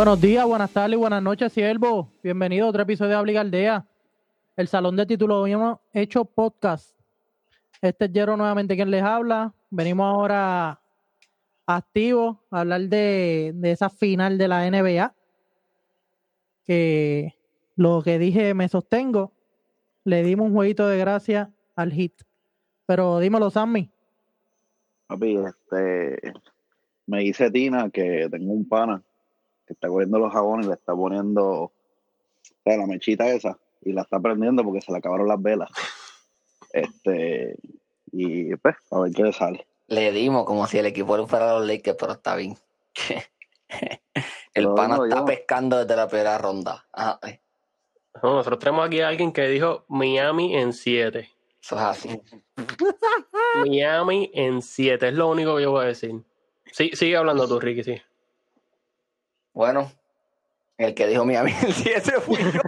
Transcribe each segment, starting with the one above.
Buenos días, buenas tardes buenas noches, siervo. Bienvenido a otro episodio de Habligaldea, el salón de títulos. Hoy hemos hecho podcast. Este es Jero nuevamente quien les habla. Venimos ahora activos a hablar de, de esa final de la NBA. Que lo que dije me sostengo. Le dimos un jueguito de gracia al hit. Pero dímelo, Sammy. Papi, este, me dice Tina que tengo un pana que está cogiendo los jabones y le está poniendo o sea, la mechita esa y la está prendiendo porque se le acabaron las velas. Este, y pues, a ver qué le sale. Le dimos como si el equipo fuera los Lakers, pero está bien. el No, pana no, está yo- pescando desde la primera ronda. Ajá, eh, No, nosotros tenemos aquí a alguien que dijo Miami en 7. eso es así. Miami en 7, es lo único que yo voy a decir. Sí, sigue hablando tú, Ricky, sí. Bueno, el que dijo Miami en 7 fui yo.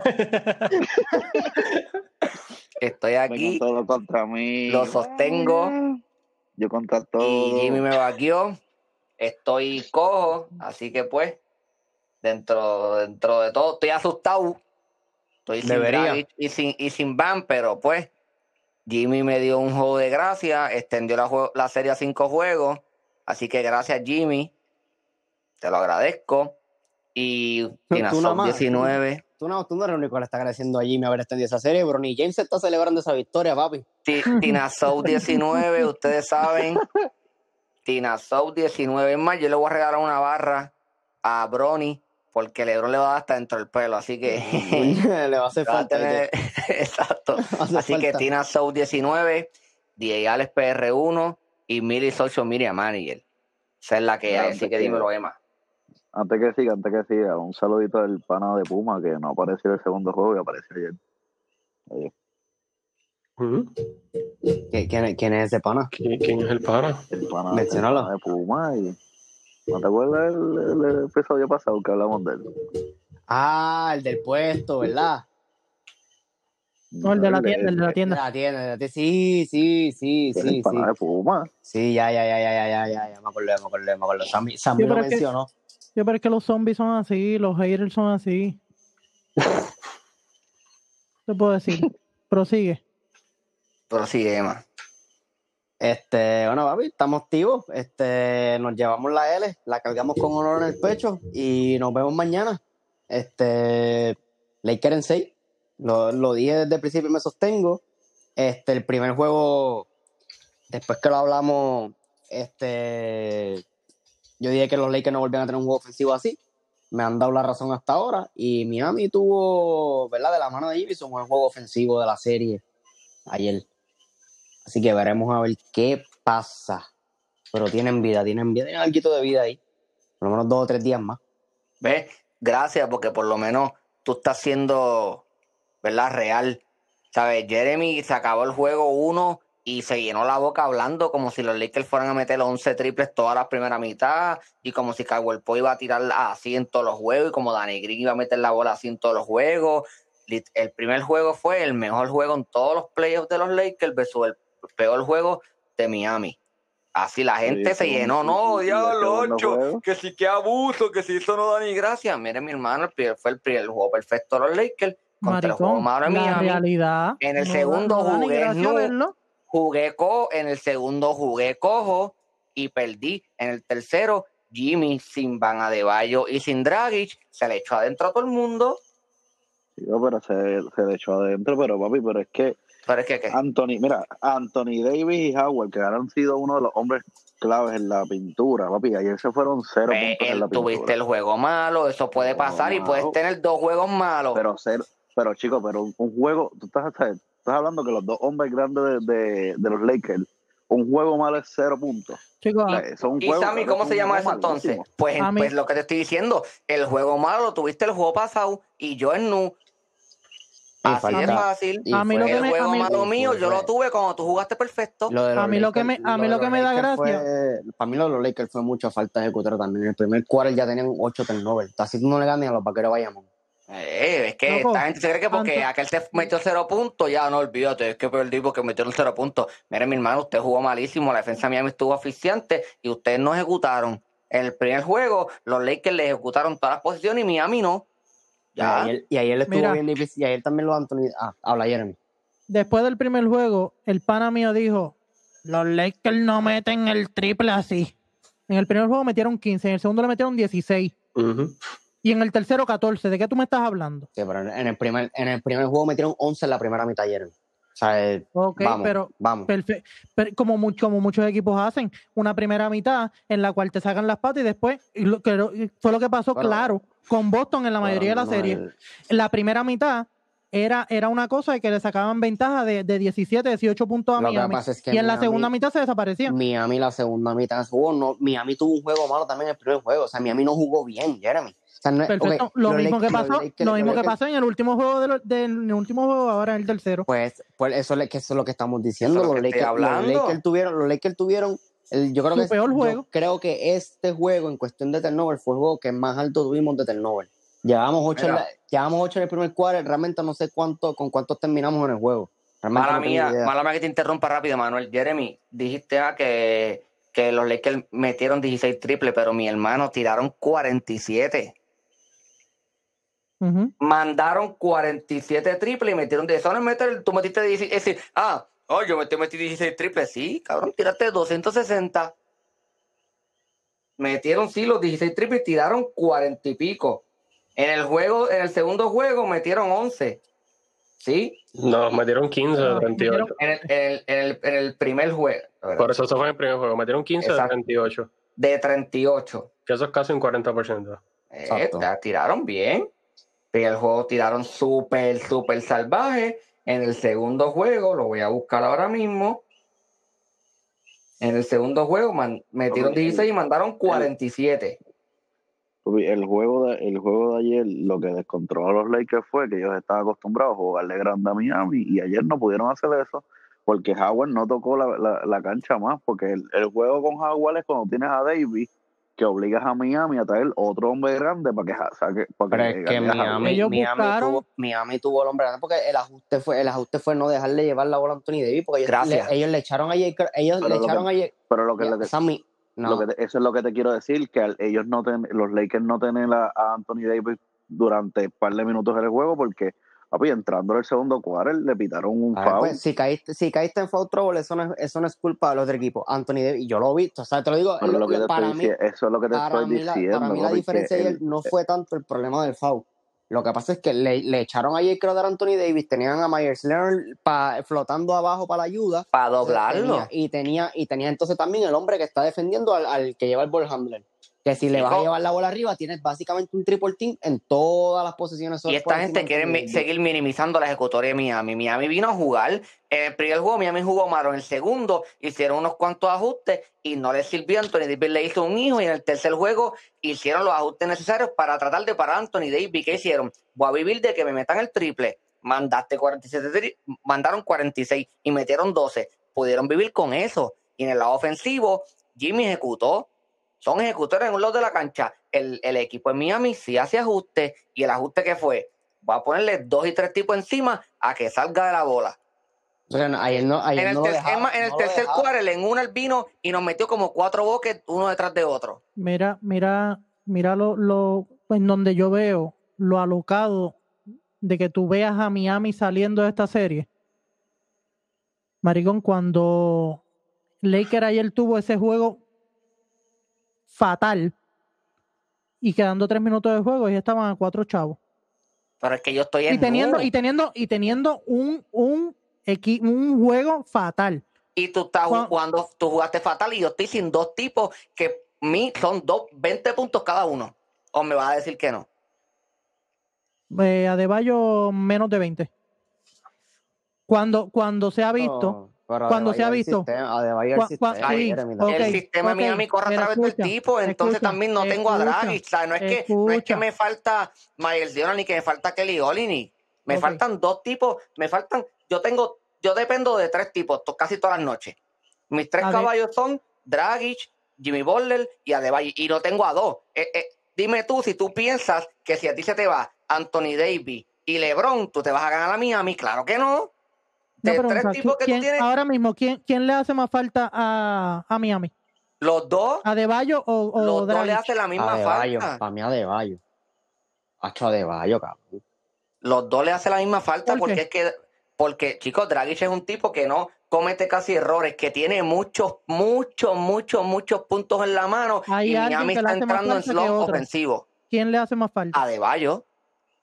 Estoy aquí todos contra mí. lo sostengo. Yo contra todo. y Jimmy me vaqueó. Estoy cojo, así que pues, dentro, dentro de todo, estoy asustado. Estoy sin Debería. Dragic y sin, y sin Van, pero pues, Jimmy me dio un juego de gracia, extendió la, la serie a cinco juegos. Así que gracias, Jimmy. Te lo agradezco. Y más, 19. Tú no, tú no eres el único que le está agradeciendo a Jimmy haber extendido esa serie, pero ni James está celebrando esa victoria, papi. Ti- Tina Soul 19, ustedes saben. Tina Soul 19. Es más, yo le voy a regalar una barra a Brony porque Lebron le va a dar hasta dentro del pelo. Así que. le va a hacer falta. tener- Exacto. Hace Así que. Tina Soul 19, DJ Alex PR1 y Miri Social Media Manager. Esa es la que hay. Así que dímelo, Emma. Antes que siga, antes que siga, un saludito del pana de Puma que no apareció en el segundo juego y apareció ayer. Oye, Ujú. ¿Qui- ¿Quién, es- quién es ese pana? ¿Qui- ¿Quién es el pana? el pana, el de Puma y. ¿No te acuerdas el, el episodio pasado que hablamos de él? Ah, el del puesto, ¿verdad? No, el de la tienda, el de la De tienda. la tienda, de la tienda. Sí, sí, sí, El sí, sí. pana de Puma. Sí, ya, ya, ya, ya, ya, ya, ya, ya, me acordé, me acordé, me acordé. Sammy, Sammy Sí, lo que- mencionó. Yo pero es que los zombies son así, los haters son así. ¿Qué puedo decir? Prosigue. Sí, Emma. Este, bueno, papi, estamos activos. Este, nos llevamos la L, la cargamos con honor en el pecho y nos vemos mañana. Este, Lakers en 6. Lo, lo dije desde el principio y me sostengo. Este, el primer juego, después que lo hablamos, este, yo dije que los Lakers no volvían a tener un juego ofensivo así. Me han dado la razón hasta ahora. Y Miami tuvo, ¿verdad? De la mano de Jimmy, un juego ofensivo de la serie ayer. Así que veremos a ver qué pasa. Pero tienen vida, tienen vida, tienen algo de vida ahí. Por lo menos dos o tres días más. ¿Ves? Gracias, porque por lo menos tú estás siendo, ¿verdad? Real. ¿Sabes? Jeremy se acabó el juego uno y se llenó la boca hablando como si los Lakers fueran a meter los 11 triples toda la primera mitad y como si Caldwell Pope iba a tirar así en todos los juegos y como Danny Green iba a meter la bola así en todos los juegos. El primer juego fue el mejor juego en todos los playoffs de los Lakers versus el peor juego de Miami. Así la gente Sí, se llenó, no, diablo, ocho, que sí que abuso, que si eso no da ni gracia. Mire, mi hermano, el primer- fue el, primer, el juego perfecto de los Lakers contra el juego Maricón, malo de la Miami. realidad. En el no segundo jugué verlo. Jugué co, en el segundo jugué cojo y perdí. En el tercero, Jimmy sin Van Adebayo y sin Dragic se le echó adentro a todo el mundo. Sí, pero se, se le echó adentro, pero papi, pero es que Pero es que, ¿qué? Anthony, mira, Anthony Davis y Howard, que han sido uno de los hombres claves en la pintura, papi, ayer se fueron cero Ve, puntos en la tuviste pintura. el juego malo, eso puede pasar y puedes tener dos juegos malos. Pero cero, pero chico, pero un, un juego, tú estás, estás hablando que los dos hombres grandes de, de, de los Lakers, un juego malo es cero puntos. Chicos, O sea, son ¿Y Sammy, cómo se llama eso entonces? Pues, pues lo que te estoy diciendo, el juego malo lo tuviste el juego pasado y yo en nu. Así de fácil. y A mí lo que El me- juego a mí- malo mío, fue- yo lo tuve cuando tú jugaste perfecto. A mí lo que me- a mí lo que me da gracia- fue- para mí lo de los Lakers fue mucha falta de ejecutora también. En el primer quarter ya tenían 8 turnovers. Así tú no le ganas a los vaqueros Bayamón. Eh, es que Loco, esta gente se cree que porque aquel te metió cero puntos, ya no olvídate, es que perdí porque metieron cero puntos. Mire, mi hermano, usted jugó malísimo, la defensa mía me estuvo asfixiante y ustedes no ejecutaron. En el primer juego, los Lakers le ejecutaron todas las posiciones y Miami no. Y Ya. ayer, y ayer estuvo Mira. bien difícil. Y ayer también lo Anthony. Ah, habla Jeremy. Después del primer juego, el pana mío dijo, los Lakers no meten el triple así. En el primer juego metieron 15, en el segundo le metieron 16 Ujú. Y en el tercero 14. ¿De qué tú me estás hablando? Sí, pero en, el primer, en el primer juego metieron 11 en la primera mitad Jeremy. O sea, eh, Ok, vamos, pero vamos. Pero como, mu- como muchos equipos hacen, una primera mitad en la cual te sacan las patas y después, y lo, que fue lo que pasó, Bueno, claro, con Boston en la mayoría de la No, serie. el- la primera mitad era, era una cosa de que le sacaban ventaja de, de 17, 18 puntos a Lo Miami. pasa es que y en la segunda mitad se desaparecían. Miami la segunda mitad juego, no, Miami tuvo un juego malo también en el primer juego. O sea, Miami no jugó bien, Jeremy. O sea, no es- Perfecto. ok, lo mismo que pasó, lo mismo que pasó en el último juego de lo- del en el último juego, ahora en el tercero. Pues, pues eso, es- que eso es lo que estamos diciendo. Eso Los Lakers, los. Lakers tuvieron, los Lakers tuvieron el- yo creo Su que peor juego. creo que este juego en cuestión de turnover fue el juego que más alto tuvimos de turnover. Llevamos ocho, en la- llevamos ocho en el primer cuadro, realmente no sé cuánto, con cuántos terminamos en el juego. Realmente Mala no mía, mala mía que te interrumpa rápido, Manuel. Jeremy, dijiste ah, que, que los Lakers metieron 16 triples, pero mi hermano tiraron 47. Mandaron 47 triples y metieron 10. Eso no es meter, tú metiste 16. Es decir, ah, oh, yo metí, metí 16 triples. Sí, cabrón, tiraste 260. Metieron, sí, los 16 triples y tiraron 40 y pico. En el juego, en el segundo juego metieron 11. ¿Sí? No, metieron 15 de No, 38. En el, en el, en el, en el primer juego. Por eso eso fue en el primer juego. Metieron 15 de Exacto. 38. De 38. Que eso es casi un 40%. Eh, tiraron bien. En el juego tiraron súper, súper salvaje. En el segundo juego, lo voy a buscar ahora mismo. En el segundo juego man- metieron Ok. 16 y mandaron 47. Papi, El juego, de, el juego de ayer, lo que descontroló a los Lakers fue que ellos estaban acostumbrados a jugarle grande a Miami y ayer no pudieron hacer eso porque Howard no tocó la, la, la cancha más. Porque el, el juego con Howard es cuando tienes a Davis que obligas a Miami a traer otro hombre grande para que saque. Para Pero que es que. Miami, Ellos Miami, tuvo, Miami tuvo el hombre grande porque el ajuste fue, el ajuste fue no dejarle llevar la bola a Anthony Davis porque ellos, Gracias. le, ellos le echaron a Jake, ellos Pero le echaron que- a Jake, Pero lo que, lo que- Sammy, no, lo que te- eso es lo que te quiero decir, que al- ellos no ten- los Lakers no tienen a, a Anthony Davis durante un par de minutos en el juego porque, papi, entrando en el segundo quarter le pitaron un ver, foul. pues, si caíste, si caíste en foul trouble, eso no, es, eso no es culpa del otro equipo. Anthony Davis, yo lo he visto, o sea, te lo digo, Pero lo- lo que lo- te para estoy mí, eso es lo que te para estoy mí, la, diciendo. para mí la diferencia ayer el- no fue tanto el problema del foul. Lo que pasa es que le, le echaron a Jake Crowder a Anthony Davis, tenían a Myers Leonard pa- flotando abajo para la ayuda. Para doblarlo. tenía- y tenía y tenía entonces también el hombre que está defendiendo al, al que lleva el ball handler. Que si le vas a llevar la bola arriba, tienes básicamente un triple team en todas las posiciones. Y esta gente quiere mi- seguir minimizando la ejecutoria de Miami. Miami vino a jugar. En el primer juego, Miami jugó malo. En el segundo, hicieron unos cuantos ajustes y no les sirvió. Anthony Davis le hizo un hijo. Y en el tercer juego, hicieron los ajustes necesarios para tratar de parar a Anthony Davis. ¿Qué hicieron? Voy a vivir de que me metan el triple. Mandaste 47, tri- mandaron 46 y metieron 12. Pudieron vivir con eso. Y en el lado ofensivo, Jimmy ejecutó. Son ejecutores en un lado de la cancha. El, el equipo en Miami sí hace ajustes. ¿Y el ajuste que fue? Va a ponerle dos y tres tipos encima a que salga de la bola. ayer no, ayer En el, no ter- más, en el tercer quarter, en una el vino y nos metió como cuatro boques uno detrás de otro. Mira, mira, mira lo, lo en donde yo veo lo alocado de que tú veas a Miami saliendo de esta serie. Maricón, cuando Laker ayer tuvo ese juego fatal y quedando tres minutos de juego, ya estaban a cuatro chavos. Pero es que yo estoy en Y teniendo, y teniendo, y teniendo un, un, equi- un juego fatal. Y tú estás Juan- jugando, tú jugaste fatal y yo estoy sin dos tipos que mi, son dos, 20 puntos cada uno. O me vas a decir que no. Eh, Adebayo menos de 20. Cuando, cuando se ha visto, No, pero cuando se ha el visto. el sistema, Miami corre a través del tipo, entonces escucha, también no tengo a Draghi. O sea, no es que, no es que me falta Miles Leonard ni que me falta Kelly Olynyk. Me faltan dos tipos, me faltan, yo tengo, yo dependo de tres tipos to- casi todas las noches. Mis tres caballos son Dragic, Jimmy Butler y Adebayo, y no tengo a dos. Eh, eh, dime tú si tú piensas que si a ti se te va Anthony Davis y LeBron, tú te vas a ganar a Miami, claro que no. No, De pero, tres o sea, tipos que tú ¿quién- tienes, ahora mismo, ¿quién, quién le hace más falta a, a Miami? Los dos, ¿Adebayo o, o los dos le hacen la misma falta. para mí Adebayo. Hacho Adebayo, cabrón. Los dos le hacen la misma falta ¿Por porque qué? es que, porque, chicos, Dragic es un tipo que no comete casi errores, que tiene muchos, muchos, muchos, muchos puntos en la mano Hay y Miami está hace entrando en otro. ofensivo. ¿Quién le hace más falta? Adebayo,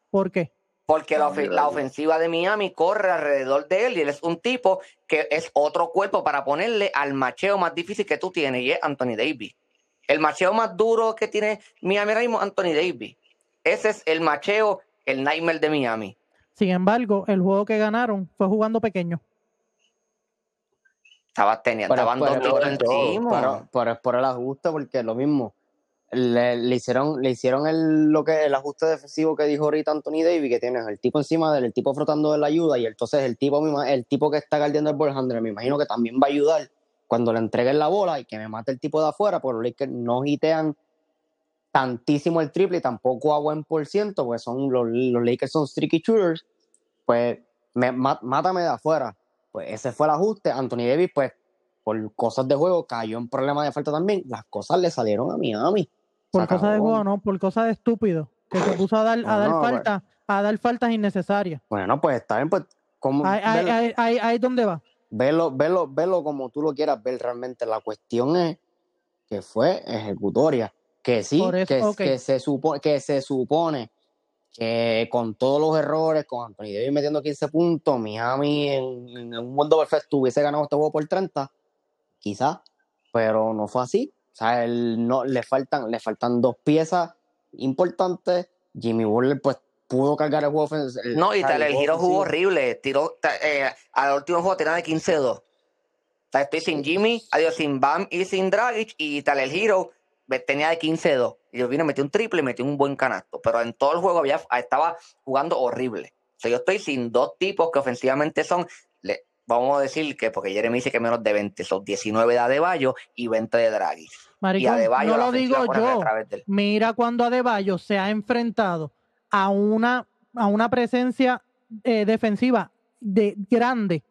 ¿Por qué? Porque la, ofensiva de Miami corre alrededor de él y él es un tipo que es otro cuerpo para ponerle al macheo más difícil que tú tienes y es Anthony Davis. El macheo más duro que tiene Miami ahora mismo es Anthony Davis. Ese es el macheo, el nightmare de Miami. Sin embargo, el juego que ganaron fue jugando pequeño. Estaba teniendo, estaban dos encima. Pero, pero es por el ajuste, porque lo mismo. Le, hicieron, le hicieron el, lo que, el ajuste defensivo que dijo ahorita Anthony Davis, que tienes el tipo encima del el tipo frotando de la ayuda, y entonces el tipo, el tipo que está guardiando el ball handler, me imagino que también va a ayudar cuando le entreguen la bola y que me mate el tipo de afuera, porque los Lakers no hitean tantísimo el triple y tampoco a buen por ciento, porque son, los, los Lakers son streaky shooters, pues me, má- mátame de afuera. Pues ese fue el ajuste. Anthony Davis, pues, por cosas de juego, cayó en problemas de falta también. Las cosas le salieron a Miami. Por Se cosas de acabó. juego, no, por cosas de estúpido. Que se puso a dar, a dar No, no, faltas, a dar faltas innecesarias. Bueno, pues está bien, pues, como, Ahí, ahí, donde va. velo, velo, velo como tú lo quieras ver realmente. La cuestión es que fue ejecutoria. Que sí, eso, que, se supone, que se supone que con todos los errores, con Anthony Davis metiendo 15 puntos, Miami en, en un mundo perfecto hubiese ganado este juego por 30, quizás, pero no fue así. O sea, él no, le, faltan, le faltan dos piezas importantes. Jimmy Butler, pues, pudo cargar el juego ofensivo. No, y tal, el juego giro jugó ofensivo. horrible. Tiró, eh, al último juego tenía de 15-2. O sea, estoy sin Jimmy, adiós sin Bam y sin Dragic, y tal el giro tenía de 15-2. Y yo vine, metí un triple y metí un buen canasto. Pero en todo el juego había, estaba jugando horrible. O sea, yo estoy sin dos tipos que ofensivamente son, le- vamos a decir que, porque Jeremy dice que menos de 20, son 19 de Adebayo y 20 de Dragic. Adebayo no lo digo yo. Mira cuando Adebayo se ha enfrentado a una, a una presencia eh, defensiva de grande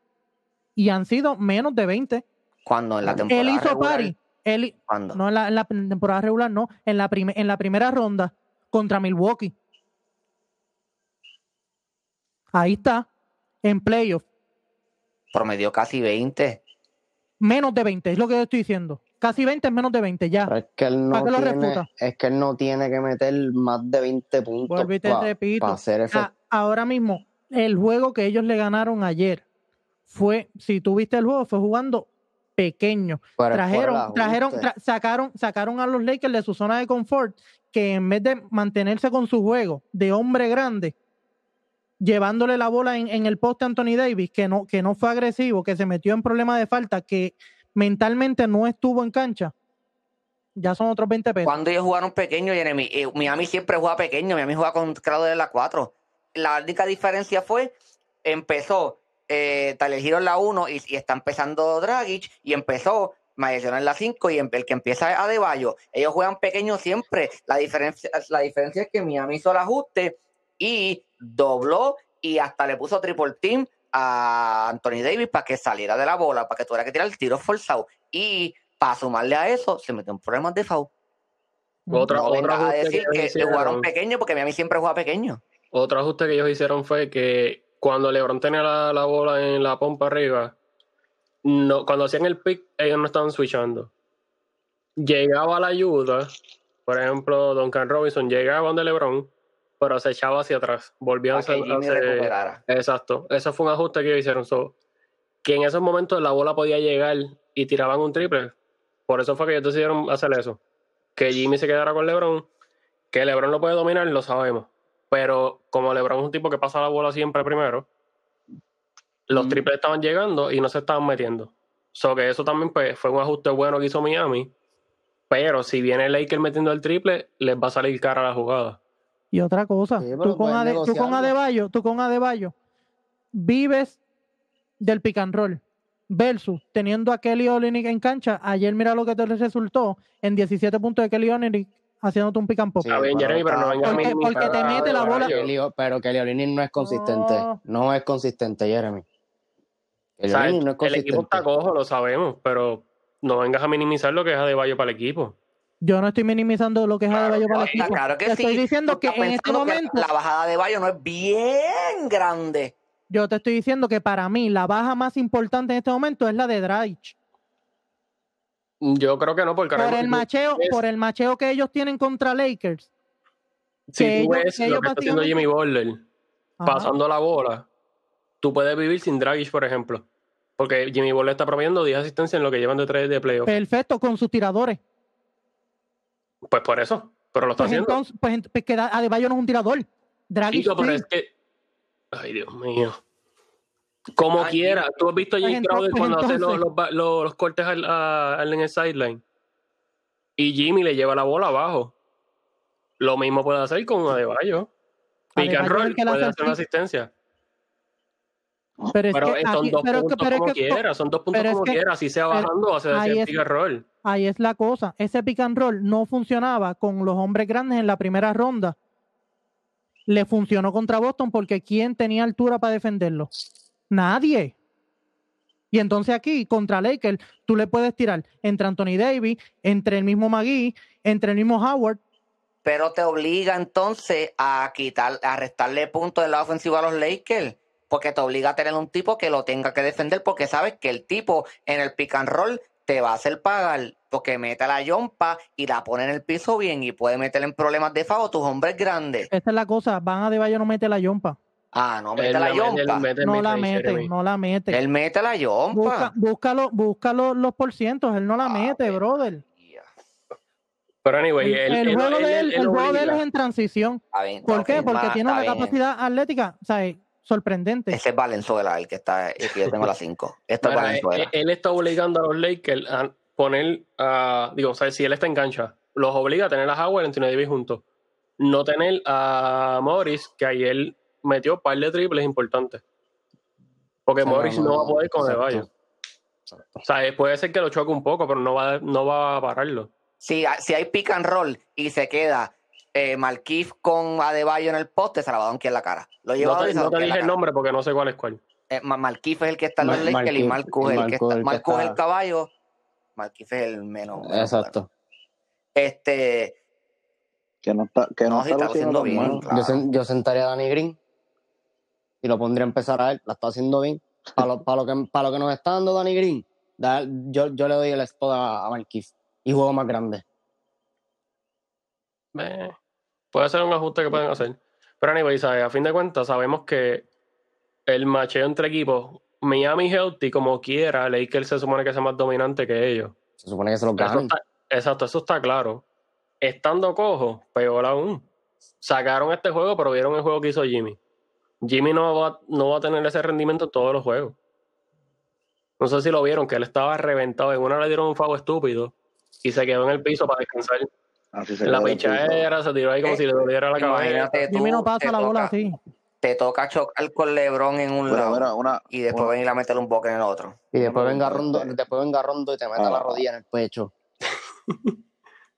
y han sido menos de 20. Cuando en la temporada Él hizo regular, pari. Él, ¿cuándo? no en la, en la temporada regular, no. En la, prime- en la primera ronda contra Milwaukee. Ahí está. En playoff. promedió casi 20. Menos de 20, es lo que yo estoy diciendo. Casi 20 es menos de 20, ya. Pero es que él no ¿Para qué lo tiene, es que él no tiene que meter más de 20 puntos para hacer efecto. A- ahora mismo, el juego que ellos le ganaron ayer fue, si tú viste el juego, fue jugando pequeño. Pero trajeron, trajeron, tra- sacaron, sacaron a los Lakers de su zona de confort, que en vez de mantenerse con su juego de hombre grande, llevándole la bola en, en el poste a Anthony Davis, que no, que no fue agresivo, que se metió en problemas de falta, que mentalmente no estuvo en cancha, ya son otros 20 pesos. Cuando ellos jugaron pequeño, Jeremy, eh, Miami siempre juega pequeño, Miami juega con grado de la 4. La única diferencia fue, empezó eh, Tyler Hero en la 1 y, está empezando Dragic y empezó Mayeson en la 5 y em- el que empieza es Adebayo. Ellos juegan pequeño siempre. La diferencia, la diferencia es que Miami hizo el ajuste y dobló y hasta le puso triple team a Anthony Davis para que saliera de la bola, para que tuviera que tirar el tiro forzado. Y para sumarle a eso, se metió en problemas de foul. Otro, No vengas a decir que hicieron- jugaron pequeño porque Miami siempre juega pequeño. Otro ajuste que ellos hicieron fue que cuando LeBron tenía la, la bola en la pompa arriba, no, cuando hacían el pick, ellos no estaban switchando. Llegaba la ayuda, por ejemplo, Duncan Robinson llegaba donde LeBron, pero se echaba hacia atrás. Volvían a Para que Jimmy recuperara. Exacto, eso fue un ajuste que hicieron. So, que en esos momentos la bola podía llegar y tiraban un triple. Por eso fue que ellos decidieron hacer eso. Que Jimmy se quedara con LeBron. Que LeBron lo puede dominar, lo sabemos. Pero como LeBron es un tipo que pasa la bola siempre primero, los Mm. triples estaban llegando y no se estaban metiendo. So que eso también pues, fue un ajuste bueno que hizo Miami. Pero si viene el Lakers metiendo el triple, les va a salir cara la jugada. Y otra cosa, Sí, tú, con Ade- tú con. Adebayo, tú con Adebayo, vives del pick and roll versus teniendo a Kelly Olynyk en cancha. Ayer mira lo que te resultó en 17 puntos de Kelly Olynyk haciéndote un pick and pop. Sí, Está bien, pero Jeremy, pero no está- vengas a Porque- porque te mete la bola- pero Kelly Olynyk no es consistente. No. No, es consistente, Jeremy. O sea, el, no es el equipo está cojo, lo sabemos, pero no vengas a minimizar lo que es Adebayo para el equipo. Yo no estoy minimizando lo que es Claro Adebayo que para el sí, equipo. claro que te sí. estoy diciendo que en este que momento, la bajada de Bayo no es bien grande. yo te estoy diciendo que para mí la baja más importante en este momento es la de Dragic. Yo creo que no, porque Por el macheo, ves- por el macheo que ellos tienen contra Lakers. si que tú ellos- ves que lo que está haciendo Jimmy Butler pasando la bola, tú puedes vivir sin Dragic, por ejemplo. Porque Jimmy Butler está promediando 10 asistencias en lo que llevan de 3 de playoff. Perfecto, con sus tiradores. Pues por eso, pero lo está Pues haciendo. entonces, pues, pues que Adebayo no es un tirador. Dragic Chico, pero es que. Ay, Dios mío. Como Ay, quiera, tú has visto a Pues ento- Crowder pues cuando hace los, entonces- los ba- los- los cortes al- a- al- en el sideline. Y Jimmy le lleva la bola abajo. Lo mismo puede hacer con Adebayo. Pick Adebayo and es el roll, puede hace hacer una asistencia. Pero es Pero que son aquí- dos pero- puntos pero es como que- quiera, son dos puntos como que- quiera, así sea bajando o hacia ahí el es- pick and roll. Ahí es la cosa. Ese pick and roll no funcionaba con los hombres grandes en la primera ronda. Le funcionó contra Boston porque ¿quién tenía altura para defenderlo? Nadie. Y entonces aquí, contra Lakers, tú le puedes tirar entre Anthony Davis, entre el mismo Magui, entre el mismo Howard. Pero te obliga entonces a quitar, a restarle puntos del lado ofensivo a los Lakers. Porque te obliga a tener un tipo que lo tenga que defender. Porque sabes que el tipo en el pick and roll te va a hacer pagar. Porque mete la yompa y la pone en el piso bien. Y puede meter en problemas de fago a tus hombres grandes. Esa es la cosa. Van a Debayo no mete la yompa. Ah, no mete Él la la mete- él yompa. mete No la mete, no la mete. Él mete la Busca, yompa. búscalo, búscalo los porcientos. Él no la Ah, mete, brother. Pero anyway, El, él, el él- juego él- de él, él- él el juego de él es en transición. Está bien, ¿Por qué? Porque tiene una bien. capacidad atlética, o sea, sorprendente. Ese es Valenzuela, el que está, el que yo tengo la 5. Esto es Mira, Valenzuela. él, él está obligando a los Lakers a poner, a, digo, o sea, si él está en cancha, los obliga a tener a Howard y Anthony Davis juntos. No tener a Morris, que ayer metió un par de triples importantes. Porque Sí, Morris no, no, no, va a poder con exacto. Adebayo. O sea, eh, puede ser que lo choque un poco, pero no va, no va a pararlo. Si, si hay pick and roll y se queda eh, con Adebayo en el poste, se la va a donkear en la cara. Lo lleva No te, no te dije el nombre porque no sé cuál es cuál. Eh, es el que está en los Lakers y Marcus es el que está. Marcus es el caballo. Marquif es el menos. bueno. Exacto. Este, Que no está, que no, está está haciendo bien, claro. Yo, sen- yo sentaría a Danny Green y lo pondría a empezar a él. La está haciendo bien. Para lo, para lo, que, para lo que nos está dando Danny Green, da- yo, yo le doy el spot a, a y juego más grande. Eh, puede ser un ajuste que pueden hacer. Pero anyway, ¿sabes? a fin de cuentas sabemos que el macheo entre equipos, Miami Healthy como quiera, Lakers se supone que sea más dominante que ellos. Se supone que se lo Eso ganan. está- exacto, eso está claro. Estando cojo, peor aún. Sacaron este juego, pero vieron el juego que hizo Jimmy. Jimmy no va, no va a tener ese rendimiento en todos los juegos. No sé si lo vieron, que él estaba reventado. En una le dieron un fago estúpido y se quedó en el piso para descansar. Así se la pichadera, se tiró ahí como Eh, si le doliera la cabeza. imagínate tú, Jimmy no pasa te la bola toca- así. Te toca chocar con LeBron en un lado mira, una, y después una- venir a meterle un boque en el otro. Y después Una venga, Rondo, después venga Rondo y te meta Ah. la rodilla en el pecho.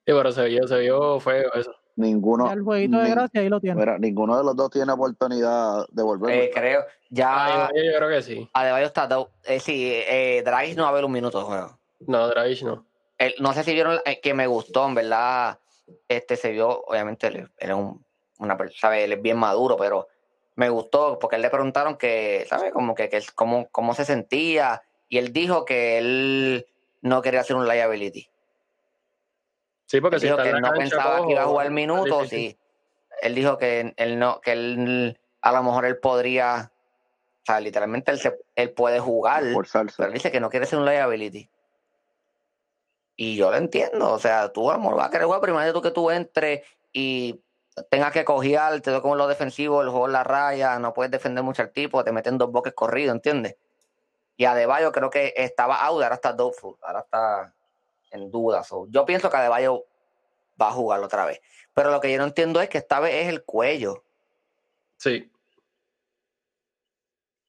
Sí, pero se vio, se vio feo eso. ninguno, el jueguito de gracia ahí lo tiene. mira, ninguno de los dos tiene oportunidad de volver. Eh, creo, ya Ah, yo, creo que sí. Adebayo está eh, sí, eh, Dragic no va a ver un minuto de juego. No, Dragic no. El- no sé si vieron eh, que me gustó, en verdad. Este se vio, obviamente, él, él es un, una persona, ¿sabe? Él es bien maduro, pero me gustó porque él le preguntaron que, ¿sabe? Como que, que él- cómo, cómo se sentía. Y él dijo que él no quería hacer un liability. Sí, porque Él si dijo está que en él la no pensaba que iba a jugar minutos y él dijo que él no, que él a lo mejor él podría, o sea, literalmente él, se, él puede jugar, Forzarse. pero él dice que no quiere ser un liability. Y yo lo entiendo, o sea, tú a lo mejor vas a querer jugar primero tú que tú entres y tengas que cojear, te doy como lo defensivo, el juego en la raya, no puedes defender mucho al tipo, te meten dos boques corridos, ¿entiendes? Y Adebayo creo que estaba out, ahora está doubtful, ahora está en duda. so, yo pienso que Adebayo va a jugar otra vez. Pero lo que yo no entiendo es que esta vez es el cuello. Sí.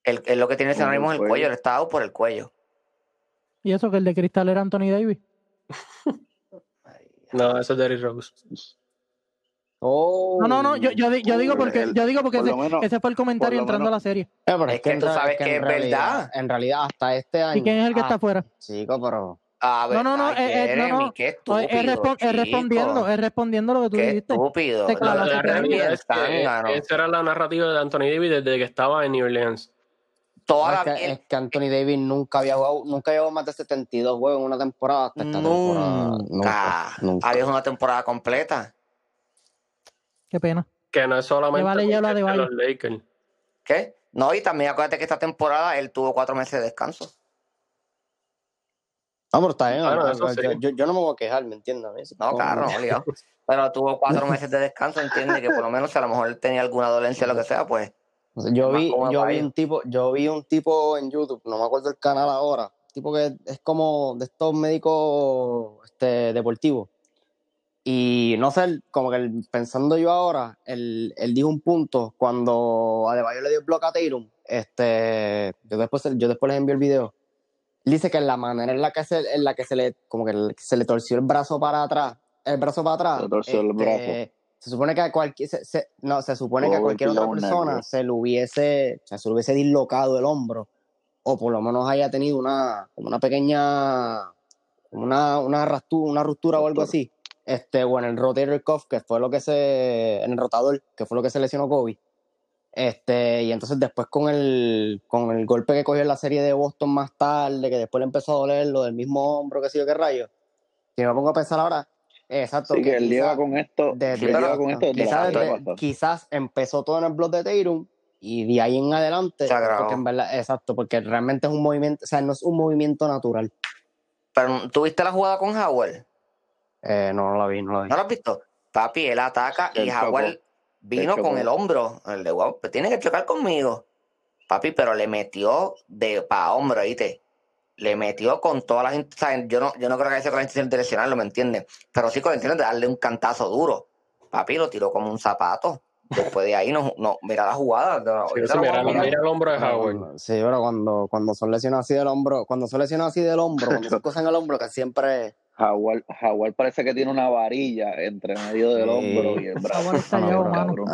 El, el- lo que tiene ese es el cuello. cuello, él está out por el cuello. Y eso que el de cristal era Anthony Davis. No, eso es Derrick Rose. Oh. No, no, no, yo, yo, di- yo digo porque, yo digo porque por ese, lo menos- ese fue el comentario entrando menos- a la serie. Eh, pero Es que tú sabes que en es realidad- verdad. En realidad, hasta este año. ¿Y quién es el que ah, está afuera? Chico, pero A ver, No, no, no, eh, eh, no, Jeremy, no. qué No, estúpido. es, respondiendo, es respondiendo lo que tú Qué dijiste. estúpido. La, realidad es que esa era la narrativa de Anthony Davis desde que estaba en New Orleans. Toda es, la que, piel- es que Anthony Davis nunca había jugado, nunca llevó más de 72 juegos en una temporada hasta esta temporada. Nunca. Había una temporada completa. Qué pena. Que no es solamente Le vale de los Lakers. ¿Qué? No, y también acuérdate que esta temporada él tuvo cuatro meses de descanso. No, pero está bien. Bueno, yo- eso sí. yo, yo- yo no me voy a quejar, ¿me entiendes? No, claro, no, liado. Pero tuvo cuatro meses de descanso, entiende que por lo menos a lo mejor él tenía alguna dolencia o lo que sea, pues. Yo vi, yo vi un tipo, yo vi un tipo en YouTube, no me acuerdo el canal ahora, tipo que es como de estos médicos este, deportivos. Y no sé, como que él- pensando yo ahora, él, él dijo un punto cuando Adebayo le dio el bloque a Tatum, este, yo después, yo después les envié el video. Él dice que la manera en la que se, en la que se le, como que el- se le torció el brazo para atrás, el brazo para atrás, Se torció el este, brazo. Se supone que a cualquier, se, se- no, se supone que a haber cualquier otra persona se le hubiese, se le hubiese dislocado el hombro, o por lo menos haya tenido una, como una pequeña, una, una, rastu- una ruptura o algo así, este, o en el rotator cuff, que fue lo que se, en el rotador, que fue lo que se lesionó Kobe. Este, y entonces después con el, con el golpe que cogió en la serie de Boston más tarde, que después le empezó a doler lo del mismo hombro, que sé yo qué rayo. Si me pongo a pensar ahora, exacto. Así que él lleva con esto, él lleva con esto la quizás, empezó todo en el blog de Tatum y de ahí en adelante, Se agravó. porque en verdad, exacto, porque realmente es un movimiento, o sea, no es un movimiento natural. Pero ¿tuviste la jugada con Howard? Eh, no, no la vi, no la vi. ¿No lo has visto? Papi, él ataca y. Howard vino con el hombro. El de wow, pues tiene que chocar conmigo. Papi, pero le metió de pa hombro, ¿viste? Le metió con todas las. o sea, Yo no, yo no creo que haya sido con la intención de lesionarlo, ¿me entiendes? Pero sí con la intención de darle un cantazo duro. Papi lo tiró como un zapato. Después de ahí, no, no mira la jugada. no, Sí, sí, mira, el hombro de Howard. sí, pero cuando, cuando son lesionados así del hombro, cuando son lesionados así del hombro, cuando son cosas en el hombro, que siempre. Jaguar, Jaguar parece que tiene una varilla entre medio del Sí. hombro y el brazo. Está No, cabrón.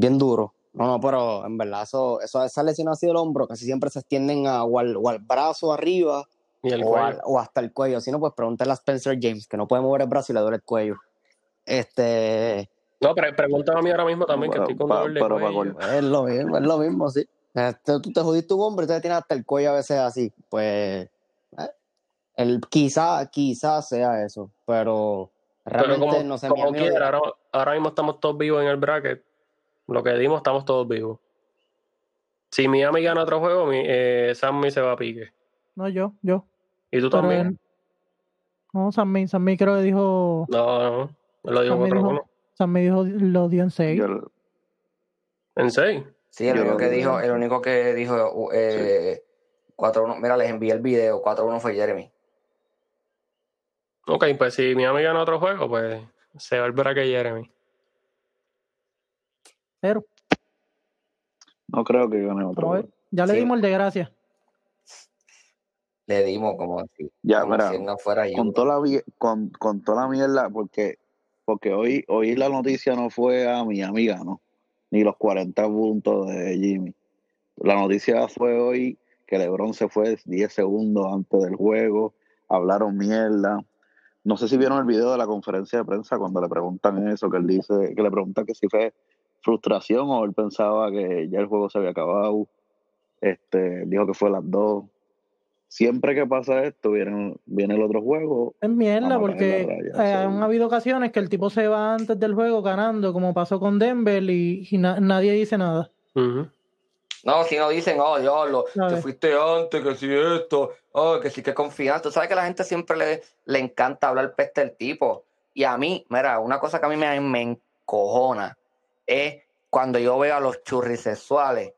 Bien duro. No, no, pero en verdad, eso, eso, esas lesiones así del hombro casi siempre se extienden a, o, al, o al brazo arriba Y el o, al- o hasta el cuello. Si no, pues pregúntale a Spencer James, que no puede mover el brazo y le duele el cuello. Este, No, pero pregúntame a mí ahora mismo también, que Pero estoy con dolor de pero cuello. es lo mismo, es lo mismo, sí. Este, tú te jodiste un hombro y te tienes hasta el cuello a veces así. Pues, eh, el, quizá, quizá sea eso, pero Pero realmente como, no sé. como quiera, ahora, ahora mismo estamos todos vivos en el bracket. Lo que dimos, estamos todos vivos. Si Miami gana otro juego, mi, eh, Sammy se va a pique. No, yo, yo. Y tú Pero también. él- no, Sammy, Sammy creo que dijo. No, no. Él lo digo Sammy otro dijo, uno. Sammy dijo, lo dio en 6. Yo- ¿En seis? Sí, el Yo único que que- dijo, el único que dijo eh, 4-1. Mira, les envié el video. 4-1 fue Jeremy. Ok, pues si Miami gana otro juego, pues se va el bracket Jeremy. Pero, no creo que gane otro. Ya le Sí. dimos el de gracia. Le dimos como si, Ya, como mira, si no fuera yo. con toda la con, con toda la mierda, porque, porque hoy, hoy la noticia no fue a mi amiga, ¿no? Ni los 40 puntos de Jimmy. La noticia fue hoy que LeBron se fue 10 segundos antes del juego, hablaron mierda. No sé si vieron el video de la conferencia de prensa cuando le preguntan eso, que él dice, que le preguntan que si fue frustración o él pensaba que ya el juego se había acabado. Este, dijo que fue las dos. Siempre que pasa esto, viene, viene el otro juego. Es mierda, porque raya, eh, sí. han habido ocasiones que el tipo se va antes del juego ganando, como pasó con Denver, y, y na- nadie dice nada. No, si no dicen, oh, diablo, te fuiste antes, que si esto, oh, que sí que confianza. Tú sabes que a la gente siempre le, le encanta hablar peste del tipo. Y a mí, mira, una cosa que a mí me, me encojona es cuando yo veo a los churrisexuales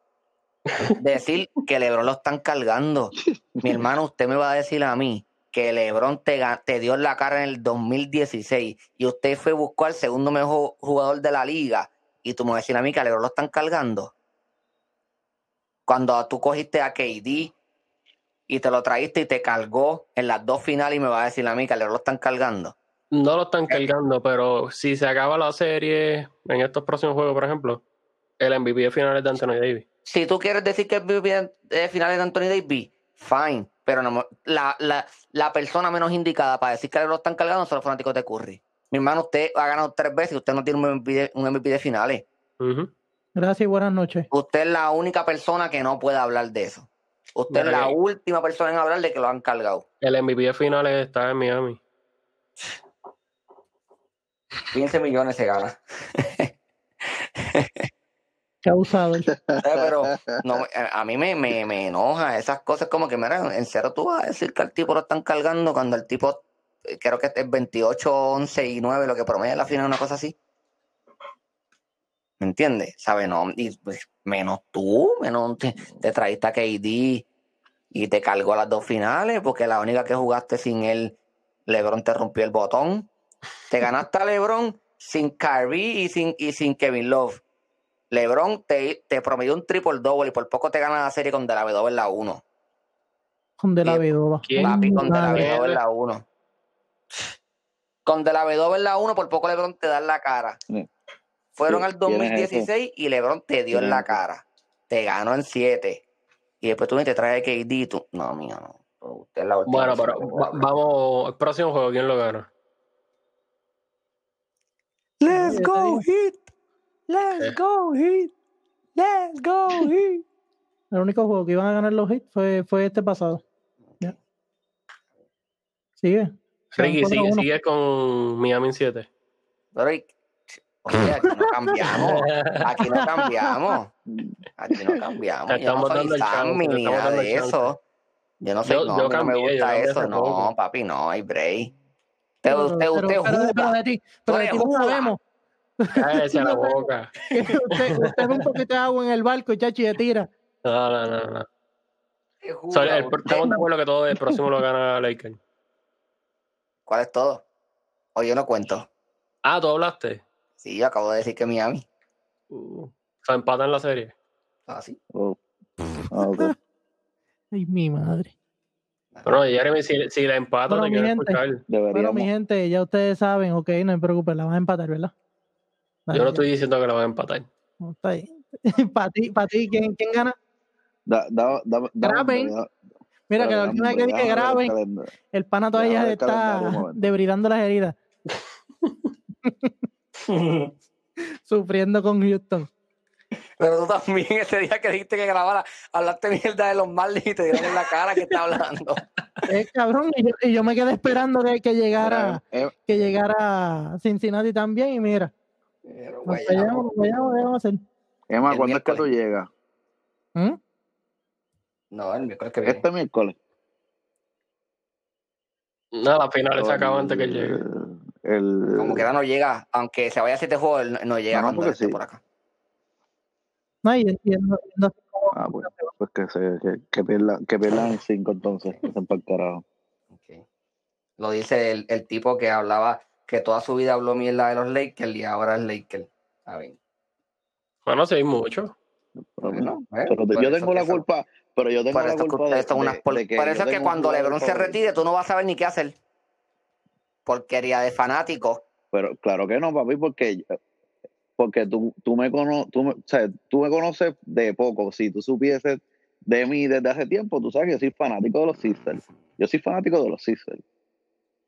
decir que Lebron lo están cargando. Mi hermano, usted me va a decir a mí que Lebron te, dio la cara en el 2016 y usted fue a buscar al segundo mejor jugador de la liga y tú me vas a decir a mí que Lebron lo están cargando. Cuando tú cogiste a KD y te lo traíste y te cargó en las dos finales y me vas a decir a mí que Lebron lo están cargando. No lo están cargando, pero si se acaba la serie en estos próximos juegos, por ejemplo, el MVP de finales de Anthony Davis. Si tú quieres decir que el MVP de finales de Anthony Davis, fine. Pero no, la, la, la persona menos indicada para decir que LeBron están cargando son los fanáticos de Curry. Mi hermano, usted ha ganado tres veces y usted no tiene un MVP de, un MVP de finales. Ujú. Gracias y buenas noches. Usted es la única persona que no puede hablar de eso. Usted es la que- última persona en hablar de que lo han cargado. El MVP de finales está en Miami. 15 millones se gana. Abusador. ¿Sabes? Pero no, a mí me, me, me enoja esas cosas como que, mira, en cero tú vas a decir que al tipo lo están cargando cuando el tipo, eh, creo que es 28, 11 y 9, lo que promedia la final, una cosa así. ¿Me entiendes? ¿Sabes? No, y pues, menos tú, menos te, te traíste a KD y te cargó las dos finales, porque la única que jugaste sin él, LeBron te rompió el botón. Te ganaste a LeBron sin Kyrie y sin, y sin Kevin Love. LeBron te, te promedió un triple double y por poco te gana la serie con De La Vedova en la 1. Con de la. Vedova. Papi, con De La. Vedova en la 1. Con De La Vedova en la 1, por poco LeBron te da en la cara. Sí. Fueron ¿Quién- al quién es 2016 y LeBron te dio ¿Quién en la cara. Te ganó en 7. Y después tú ni te traes KD y tú. No, mío, no. Usted es la última Bueno, pero va- vamos, el próximo juego, ¿quién lo gana? Let's go, Heat. Let's go, Heat. Let's go, Heat. El único juego que iban a ganar los hits fue, fue este pasado. Sigue. Ricky, sigue, 4-1. sigue con Miami en 7. Pero, y- oye, aquí no cambiamos. Aquí no cambiamos. Aquí no cambiamos. Te Yo no estamos soy Sammy ni nada de eso. Yo no soy, Yo- no, no me gusta eso. No, poco. papi, no, hay break. Usted, Pero- usted, pero- usted pero- pero juga. de ti, pero de ti sabemos. Cállese la boca. usted, usted ve un poquito de agua en el barco y chachi de tira. No, no, no. no. Usted O sea, el- estamos de acuerdo que todo el próximo lo gana Lakers. ¿Cuál es todo? O yo no cuento. Ah, ¿tú hablaste? Sí, yo acabo de decir que Miami. Uh, se empatan la serie. Así. Oh. Ah. Ay, mi madre. Bueno, Jeremy, si, si la empata, Bueno, te quiero escuchar. Bueno, Deberíamos. mi gente, ya ustedes saben, ok, no se preocupen, la van a empatar, ¿verdad? Yo no estoy diciendo que la van a empatar. No, está bien. Para ti, para ti, ¿quién, quién gana? Da, da, da, da- Graben. Mira, que la última vez que dije graben, el pana todavía está debridando las heridas, sufriendo con Houston. Pero tú también ese día que dijiste que grabara, hablaste mierda de los Marlins y te dieron en la cara que está hablando. Es cabrón, y yo, y yo me quedé esperando que, que llegara Eh, que llegara Cincinnati también, y mira, Pero, nos güey, fallamos, nos fallamos, ¿qué vamos a hacer? Emma, ¿cuándo es que tú miércoles. llegas? ¿Mm? No, el miércoles que viene. Este miércoles. No, la final se acaba antes que llegue. El, Como que ahora no llega, aunque se vaya a siete juegos, él no- no llega No, no, cuando esté sí. por acá. No, y entiendo, cómo- Ah, pues, pues que, se, que, que, que pierdan en cinco entonces. que pa'l carajo. Ok. Lo dice el, el tipo que hablaba, que toda su vida habló mierda de los Lakers y ahora es Lakers. ¿Saben? Bueno, sí, mucho. Pero, por yo tengo la culpa, pero yo tengo la eso, que culpa de, son unas por, de que por eso es que cuando LeBron se retire, tú no vas a saber ni qué hacer. Porquería de fanático. Pero claro que no, papi, porque porque tú, tú me cono, tú me, o sea, tú me conoces de poco. Si tú supieses de mí desde hace tiempo, tú sabes que yo soy fanático de los Sixers. Yo soy fanático de los Sixers.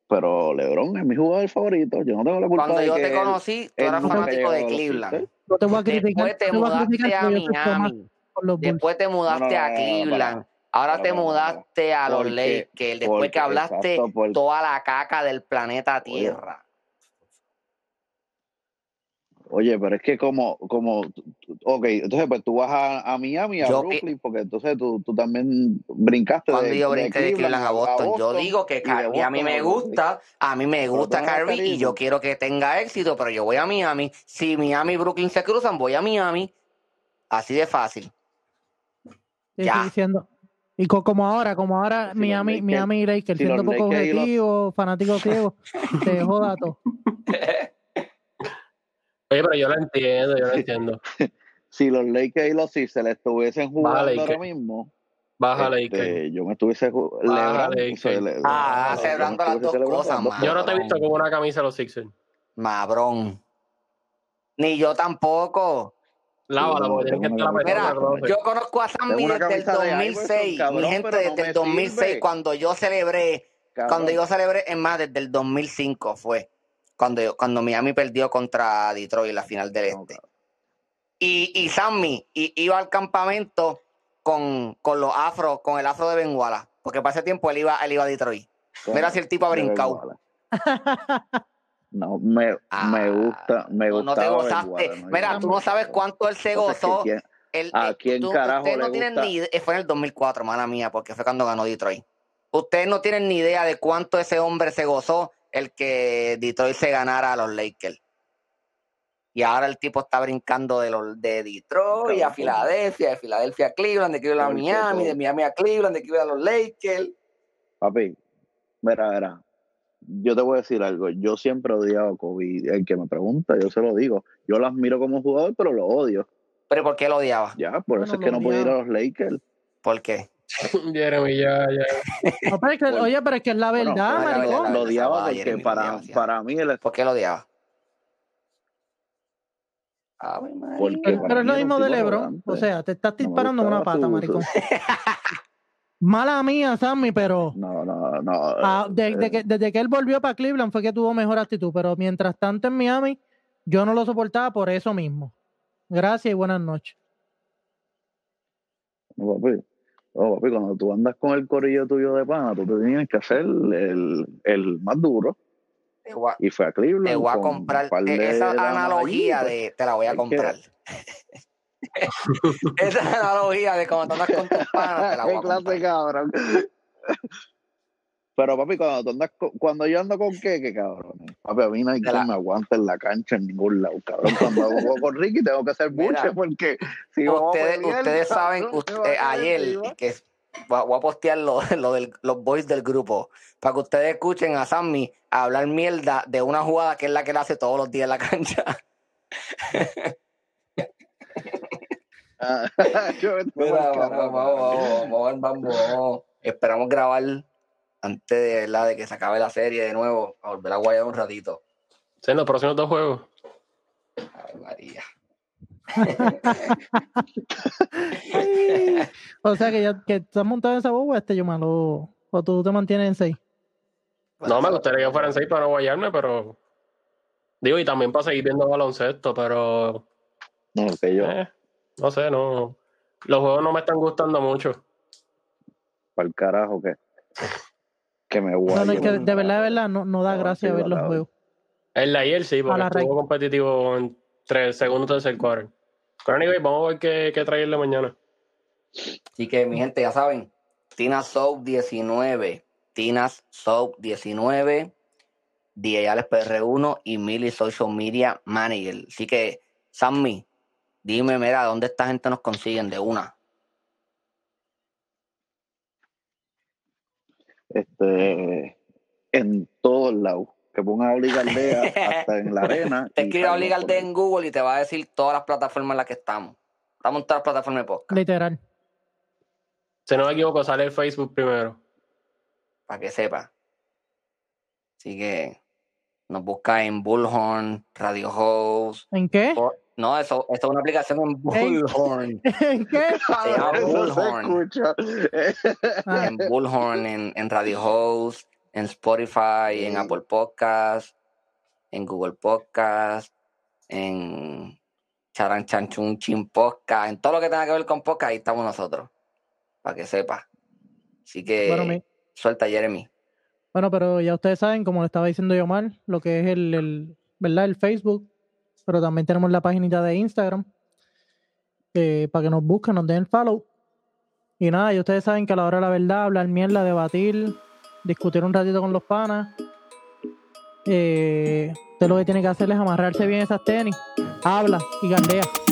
Pero LeBron es mi jugador favorito. Yo no tengo la culpa Cuando de yo que te conocí, tú eras fanático de a Cleveland. Sixers. no te voy a criticar, Después te no a mudaste a fanático Miami. Después te mudaste No, no, a Cleveland. Ahora Para, te para, para, mudaste a los Porque- Lakers. Después porque- que hablaste exacto, porque- toda la caca del planeta Tierra. Oye, pero es que como, como, ok, entonces pues tú vas a, a Miami, a Yo Brooklyn, porque entonces tú, tú también brincaste Cuando de, yo de brinqué de Cleveland a Boston, yo digo que Kyrie a mí me gusta, a mí me gusta Kyrie y yo quiero que tenga éxito, pero yo voy a Miami. Si Miami y Brooklyn se cruzan, voy a Miami. Así de fácil. Ya. diciendo. Y co- como ahora, como ahora Si Miami, Lakers- Miami y Lakers, si siendo poco los- objetivo, fanático ciego, te joda todo. Oye, pero yo lo entiendo, yo lo entiendo. Si los Lakers y los Sixers estuviesen jugando Lakers. ahora mismo, Baja este, Lakers. yo me estuviese ju- Baja celebrando, Lakers. cele- Ah, yo me celebrando las dos cosas, man. Yo no te he visto con una camisa de los Sixers. Mabrón. Ni yo tampoco. Lávala, porque tienes que estar apretado. Mira, yo conozco a Sammy Tengo una desde el camisa de 2006. Iverson, cabrón, Mi gente, no desde me el 2006, sirve. cuando yo celebré, Cabrón. cuando yo celebré, es más, desde el 2005 fue, cuando, cuando Miami perdió contra Detroit en la final del No, Este. Y, y Sammy i- iba al campamento con, con los afros, con el afro de Benguala, porque para ese tiempo él iba, él iba a Detroit. Mira si el tipo ha brincado. No, me, Ah, me gusta, me no, gusta. no te gozaste. Mira, tú no sabes cuánto él se gozó. El- ¿A eh, quién tú- carajo ustedes no tienen ni idea, fue en el 2004, mala mía, porque fue cuando ganó Detroit. Ustedes no tienen ni idea de cuánto ese hombre se gozó el que Detroit se ganara a los Lakers. Y ahora el tipo está brincando de los de Detroit a. Filadelfia, de Filadelfia a Cleveland, de Cleveland a Miami, de Miami a Cleveland, de Cleveland a los Lakers. Papi, mira, mira. Yo te voy a decir algo. Yo siempre he odiado a Kobe. El que me pregunta, yo se lo digo. Yo lo admiro como jugador, pero lo odio. Pero ¿por qué lo odiaba? Ya, por Bueno, eso es que no puede ir a los Lakers. ¿Por qué? Jeremy, ya, ya. No, pero es que- Bueno, oye, pero es que es la Bueno, verdad, verdad, maricón. la Lo odiaba Ah, porque Jeremy, para, odiaba, para mí él es ¿Por qué lo odiaba? María. Porque Pero, es lo mismo de LeBron. O sea, te estás No disparando en una pata, su- maricón. Mala mía, Sammy, pero No, no, no. ah, de- de eh, que- desde que él volvió para Cleveland fue que tuvo mejor actitud. Pero mientras tanto en Miami, yo no lo soportaba por eso mismo. Gracias y buenas noches. No, No, papi, cuando tú andas con el corillo tuyo de pana, tú te tienes que hacer el, el más duro. Te voy a- Y fue a Cleveland. te voy a con comprar de esa analogía de te la voy a comprar. esa analogía de cuando andas con tus panas, te la voy Qué a clase comprar. cabrón. Pero papi, cuando tú andas cuando yo ando con qué, cabrón. Papi, a mí no quien la- me aguante en la cancha en ningún lado, cabrón. Cuando juego con Ricky tengo que hacer buche porque si Ustedes, pelear, ustedes saben, cabrón, ust- me va a eh, caer ayer, que voy a, postear lo, lo del, los boys del grupo, para que ustedes escuchen a Sammy hablar mierda de una jugada que es la que él hace todos los días en la cancha. Ah, Mira, vamos, vamos, vamos, vamos, vamos. Esperamos grabar antes de, ¿verdad? de que se acabe la serie de nuevo, a volver a guayar un ratito. Sí, en los próximos dos juegos. Ay, María. O sea que ya que estás montado en esa boba, este yo malo. O tú te mantienes en 6. No, me gustaría que fueran seis para no guayarme, pero. Digo, y también para seguir viendo baloncesto, pero. No, que yo, eh, no sé, no. Los juegos no me están gustando mucho. para el carajo, que, que me No, guayo. no, es que de verdad, de verdad, no, no da No, gracia sí, ver los juegos. El de ayer sí, porque la estuvo recta. competitivo entre el segundo y tercer quarter. Pero anyway, vamos a ver qué, qué traerle mañana. Así que, mi gente, ya saben, Tina Soap 19, Tinas Soap 19, Diales PR1 y Mili Social Media Manager. Así que, Sammy, dime, mira, ¿dónde esta gente nos consiguen de una? Este, en todos lados. Que pongan a Obligaldea hasta en la arena. Te escribe ahí. en Google y te va a decir todas las plataformas en las que estamos. Estamos en todas las plataformas de podcast, Literal. Si no me equivoco, sale el Facebook primero. para que sepa. Así que nos busca en Bullhorn, Radio Host. ¿En qué? No, eso, eso es una aplicación en. Bullhorn. ¿En qué? Se llama Eso se Bullhorn. escucha. En Bullhorn, en, en Radio Host, en Spotify, en. Apple Podcast, en Google Podcast, en Charan Chanchun Chin Podcast, en todo lo que tenga que ver con podcast, ahí estamos nosotros, para que sepa. Así que bueno, suelta Jeremy. bueno, pero ya ustedes saben, como le estaba diciendo yo mal, lo que es el, el ¿verdad? El Facebook, pero también tenemos la página de Instagram, eh, para que nos busquen, nos den follow. Y nada, y ustedes saben que a la hora de la verdad, hablar mierda, debatir, discutir un ratito con los panas, eh, usted lo que tiene que hacer es amarrarse bien esas tenis, habla y galdea.